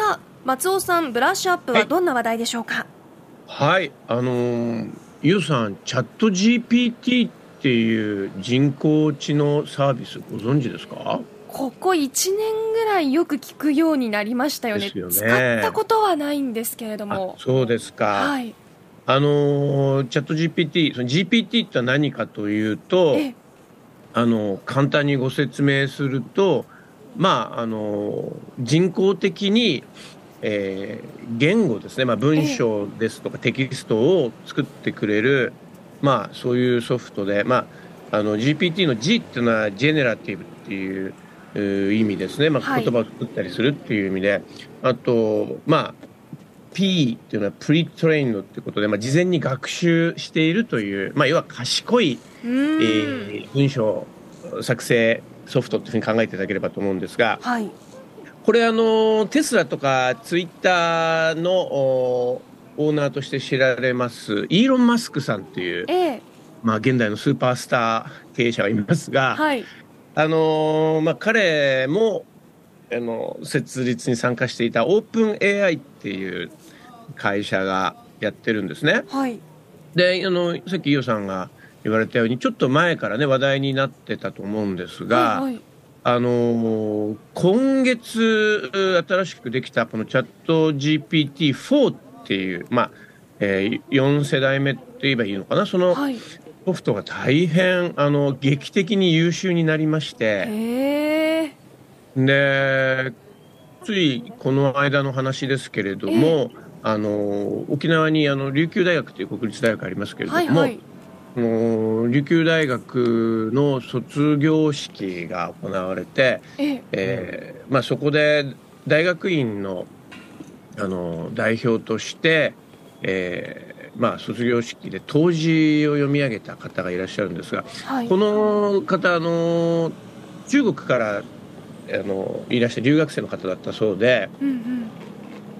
さあ松尾さんブラッシュアップはどんな話題でしょうか？はいあのー、ゆうさんチャット GPT っていう人工知能サービスご存知ですか？ここ1年ぐらいよく聞くようになりましたよね、ね、使ったことはないんですけれども。そうですか、はい、あのチャット GPT その GPT って何かというとあの簡単にご説明するとまああの人工的にえー、言語ですね、まあ、文章ですとかテキストを作ってくれる、まあ、そういうソフトで、まあ、あの GPT の G っていうのはジェネラティブっていう意味ですね、まあ、言葉を作ったりするっていう意味で、はい、あと、まあ、P っていうのはプリトレインドってことで、まあ、事前に学習しているという、まあ、要は賢い、えー、文章作成ソフトっていうふうに考えていただければと思うんですが、はい。これあのテスラとかツイッターのオーナーとして知られますイーロン・マスクさんっていう、ええ、まあ、現代のスーパースター経営者がいますが、はい、あのまあ、彼もあの設立に参加していたオープン AI っていう会社がやってるんですね。はい、であのさっき伊代さんが言われたようにちょっと前からね話題になってたと思うんですが、はいはい。あの今月新しくできたこのチャット GPT-4 っていう、まあえー、4世代目って言えばいいのかなそのソフトが大変あの劇的に優秀になりまして、でついこの間の話ですけれども、あの沖縄にあの琉球大学という国立大学ありますけれども、はいはいの琉球大学の卒業式が行われて、ええ。ー、まあ、そこで大学院のあの代表として、えーまあ、卒業式で答辞を読み上げた方がいらっしゃるんですが、はい、この方あの中国からあのいらっしゃる留学生の方だったそうで、うんうん、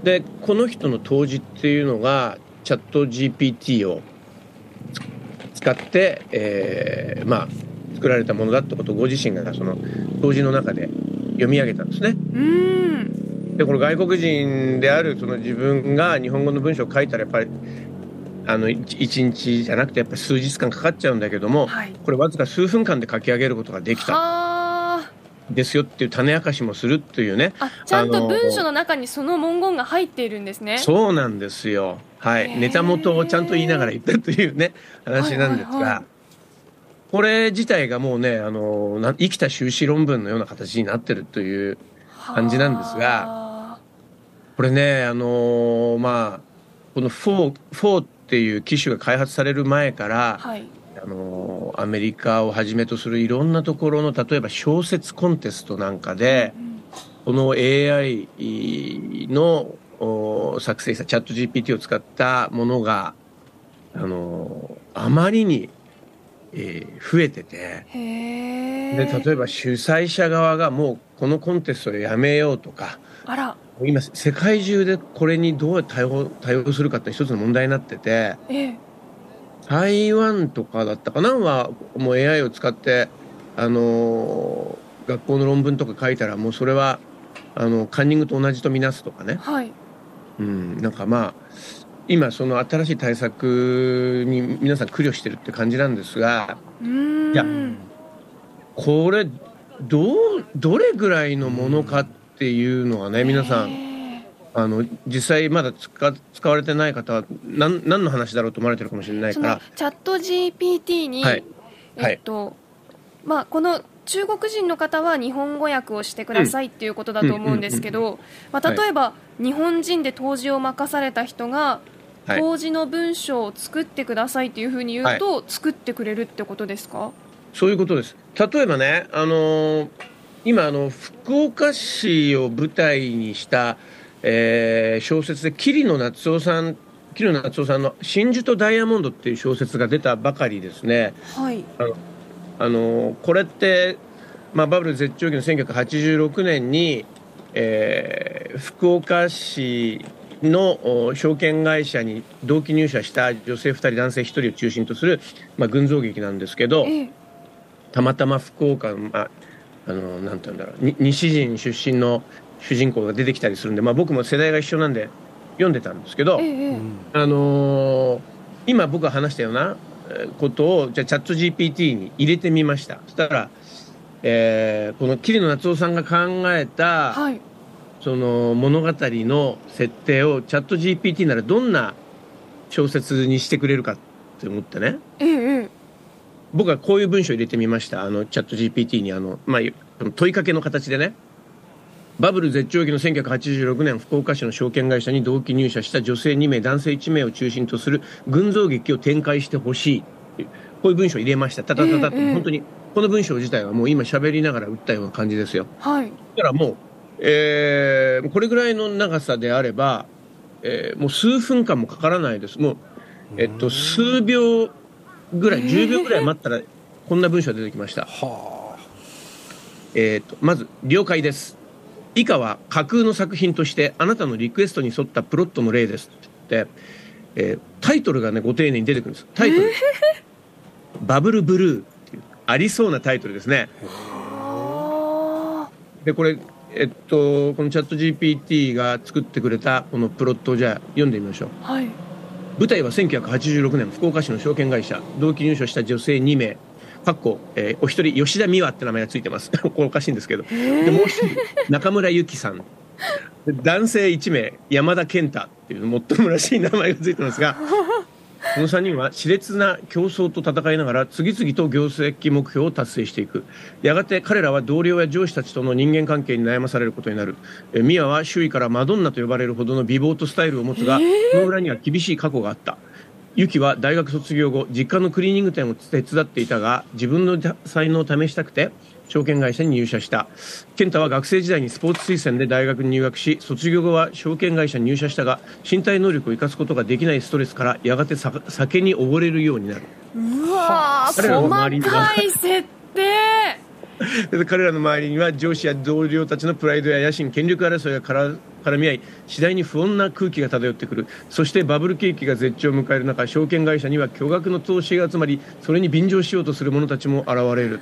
でこの人の答辞っていうのがチャット GPT を使って、えー、まあ作られたものだってことをご自身がその当時の中で読み上げたんですね。でこの外国人であるその自分が日本語の文章を書いたらやっぱりあの1日じゃなくてやっぱり数日間かかっちゃうんだけども、はい、これわずか数分間で書き上げることができた。ですよっていう種明かしもするっていうね。あちゃんと文章の中にその文言が入っているんですね。そうなんですよはい。ネタ元をちゃんと言いながら言ったというね話なんですが、はいはいはい、これ自体がもうねあの生きた修士論文のような形になってるという感じなんですがこれねあのまあこの4、4っていう機種が開発される前から、はい。あのアメリカをはじめとするいろんなところの例えば小説コンテストなんかで、この AI の作成したチャット GPT を使ったものがあのあまりに、えー、増えてて。で例えば主催者側がもうこのコンテストでやめようとか今世界中でこれにどう対応対応するかって一つの問題になってて。えー台湾とかだったかな？はもう AI を使ってあの学校の論文とか書いたらもうそれはあのカンニングと同じとみなすとかね、はい、うん、なんかまあ今その新しい対策に皆さん苦慮してるって感じなんですがいやこれどうどれぐらいのものかっていうのはね皆さんあの実際まだ使使われてない方は何何の話だろうと思われてるかもしれないから。チャット GPT に、はい、えっと、はい、まあ、この中国人の方は日本語訳をしてくださいっていうことだと思うんですけど、まあ、例えば、はい、日本人で答辞を任された人が答辞の文章を作ってくださいっていうふうに言うと、作ってくれるってことですか？そういうことです。例えばね、あのー、今あの福岡市を舞台にしたえー、小説で桐野夏夫さん桐野夏夫さんの「真珠とダイヤモンド」っていう小説が出たばかりですね。はい、あのこれって、まあ、バブル絶頂期の1986年に、えー、福岡市の証券会社に同期入社した女性2人男性1人を中心とする、まあ、群像劇なんですけど、えたまたま福岡の、まああのなんて言うんだろう西陣出身の主人公が出てきたりするんで、まあ、僕も世代が一緒なんで読んでたんですけど、ええ、あのー、今僕が話したようなことをじゃあチャット GPT に入れてみました。そしたら、えー、この桐野夏夫さんが考えた、はい、その物語の設定をチャット GPT ならどんな小説にしてくれるかって思ってね、ええ、僕はこういう文章を入れてみました。あのチャット GPT にあの、まあ、問いかけの形でね。バブル絶頂期の1986年福岡市の証券会社に同期入社した女性2名男性1名を中心とする群像劇を展開してほしい。こういう文章を入れました。たたたたって、えー、本当にこの文章自体はもう今喋りながら打ったような感じですよ。はい、だからもう、えー、これぐらいの長さであれば、えー、もう数分間もかからないです。もう、えっと、数秒ぐらい10秒ぐらい待ったらこんな文章が出てきました。はあ、えっとまず「了解です」以下は架空の作品としてあなたのリクエストに沿ったプロットの例ですって。言って、えー、タイトルがねご丁寧に出てくるんです。タイトル「バブルブルー」ありそうなタイトルですね。でこれえっとこのチャット GPT が作ってくれたこのプロットをじゃあ読んでみましょう、はい、舞台は1986年福岡市の証券会社。同期入所した女性2名。かっこ、えー、お一人吉田美和って名前がついてます。これおかしいんですけど。でもう一人中村由紀さん。男性1名山田健太っていうもっともらしい名前がついてますがこの3人は熾烈な競争と戦いながら次々と業績目標を達成していく。やがて彼らは同僚や上司たちとの人間関係に悩まされることになる。美和は周囲からマドンナと呼ばれるほどの美貌とスタイルを持つがその裏には厳しい過去があった。ユキは大学卒業後実家のクリーニング店を手伝っていたが自分の才能を試したくて証券会社に入社した。健太は学生時代にスポーツ推薦で大学に入学し卒業後は証券会社に入社したが身体能力を生かすことができないストレスからやがて酒に溺れるようになる。うわ細かい設定。彼らの周りには 上司や同僚たちのプライドや野心権力争いがから絡み合い次第に不穏な空気が漂ってくる。そしてバブル景気が絶頂を迎える中証券会社には巨額の投資が集まりそれに便乗しようとする者たちも現れる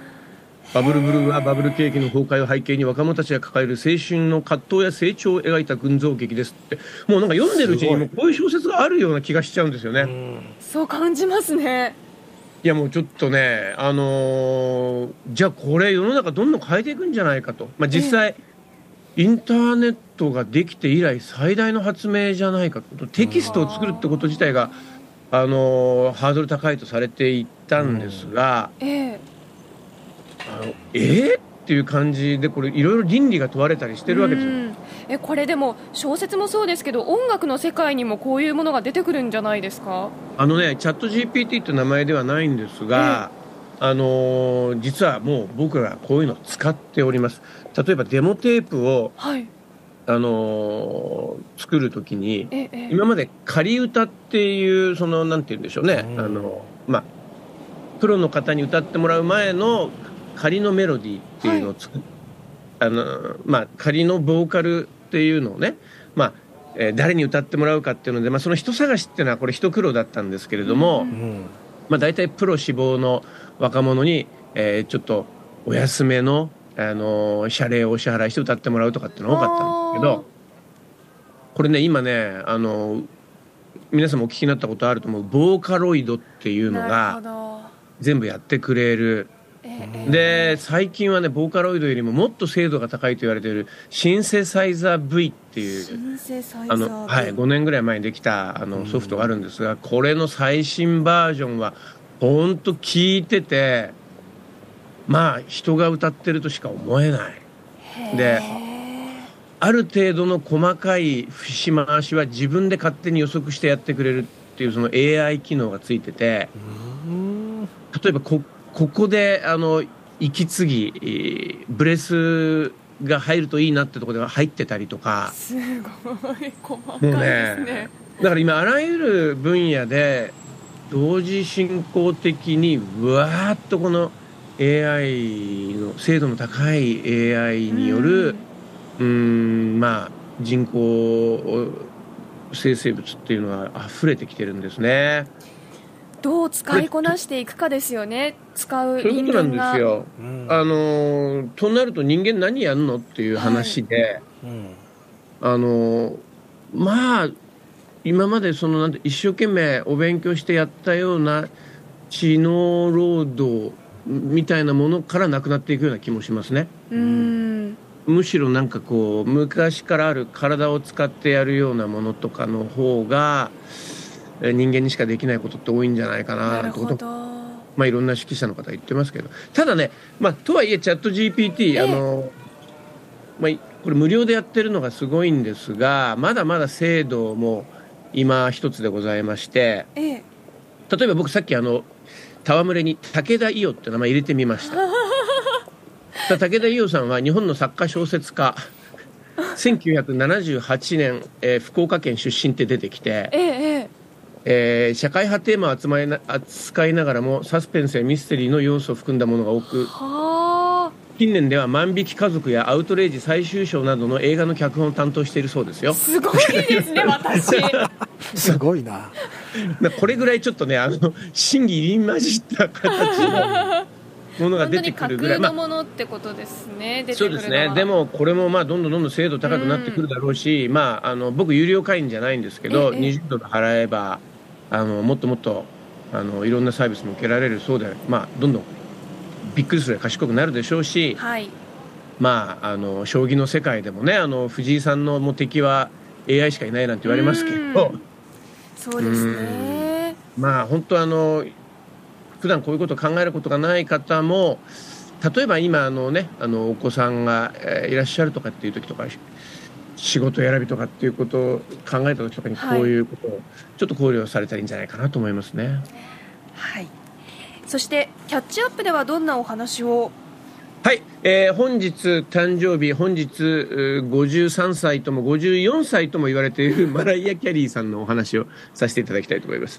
バブルブルーはバブル景気の崩壊を背景に若者たちが抱える青春の葛藤や成長を描いた群像劇ですって。もうなんか読んでるうちにもこういう小説があるような気がしちゃうんですよね。そう感じますね。いやもうちょっとね、あのー、じゃあこれ世の中どんどん変えていくんじゃないかと、まあ、実際、インターネットができて以来最大の発明じゃないかと。テキストを作るってこと自体が、あのー、ハードル高いとされていたんですが、うん、えー、あのえー、っていう感じでこれいろいろ倫理が問われたりしてるわけですよ。えこれでも小説もそうですけど音楽の世界にもこういうものが出てくるんじゃないですか？あのねチャット GPT って名前ではないんですが、えあのー、実はもう僕らこういうのを使っております。例えばデモテープを、はい。あのー、作るときに、ええ、今まで仮歌っていうそのなんて言うんでしょうね、うん、あのまあプロの方に歌ってもらう前の仮のメロディーっていうのをはい、あのまあ仮のボーカルっていうのをね、まあえー、誰に歌ってもらうかっていうので、まあ、その人探しっていうのはこれ一苦労だったんですけれども、うん、まあ、大体プロ志望の若者に、えー、ちょっとお安めの、あの謝礼をお支払いして歌ってもらうとかっていうのが多かったんですけどこれね今ねあの皆さんもお聞きになったことあると思うボーカロイドっていうのが全部やってくれるで最近はねボーカロイドよりももっと精度が高いと言われているシンセサイザー V っていうあの、はい、5年ぐらい前にできたあのソフトがあるんですがこれの最新バージョンは本当聞いててまあ人が歌ってるとしか思えない。である程度の細かい節回しは自分で勝手に予測してやってくれるっていうその AI 機能がついてて例えばこここであの息継ぎブレスが入るといいなってところでは入ってたりとか。すごい。細かいですね、ね、だから今あらゆる分野で同時進行的にうわーっとこの AI の精度の高い AI によるうんまあ人工生成物っていうのは溢れてきてるんですね。どう使いこなしていくかですよね、使うそういうことなんですよ。あのとなると人間何やるのっていう話で、はい、あのまあ今までそのなんて一生懸命お勉強してやったような知能労働みたいなものからなくなっていくような気もしますね。うん。むしろなんかこう昔からある体を使ってやるようなものとかの方が人間にしかできないことって多いんじゃないかなってこと。まあいろんな指揮者の方言ってますけど。ただね、まあ、とはいえチャット GPT あの、まあ、これ無料でやってるのがすごいんですがまだまだ精度も今一つでございまして、例えば僕さっきあの戯れに武田伊代って名前入れてみました。武田伊代さんは日本の作家小説家 1978年、えー、福岡県出身って出てきて、えええー、社会派テーマを扱いな扱いながらもサスペンスやミステリーの要素を含んだものが多く近年では「万引き家族」や「アウトレイジ最終章」などの映画の脚本を担当しているそうですよ。すごいですね私。すごいな。これぐらいちょっとねあの真偽入り混じった形のものが出てくるぐらい、まあ、ものってことですね、そうですね。でもこれもまあどんどんどんどん精度高くなってくるだろうし、うん、まあ、あの僕有料会員じゃないんですけど、ええ、20ドル払えばあのもっともっとあのいろんなサービスも受けられるそうで、まあ、どんどんびっくりする賢くなるでしょうし、はい、まああの将棋の世界でもねあの藤井さんのも敵は AI しかいないなんて言われますけど。そうですね。まあ本当あの普段こういうことを考えることがない方も例えば今あのねあのお子さんがいらっしゃるとかっていう時とか仕事選びとかっていうことを考えた時とかにこういうことをちょっと考慮されたらいいんじゃないかなと思いますね。はい。そしてキャッチアップではどんなお話を？はい、えー、本日誕生日本日53歳とも54歳とも言われているマライア・キャリーさんのお話をさせていただきたいと思います。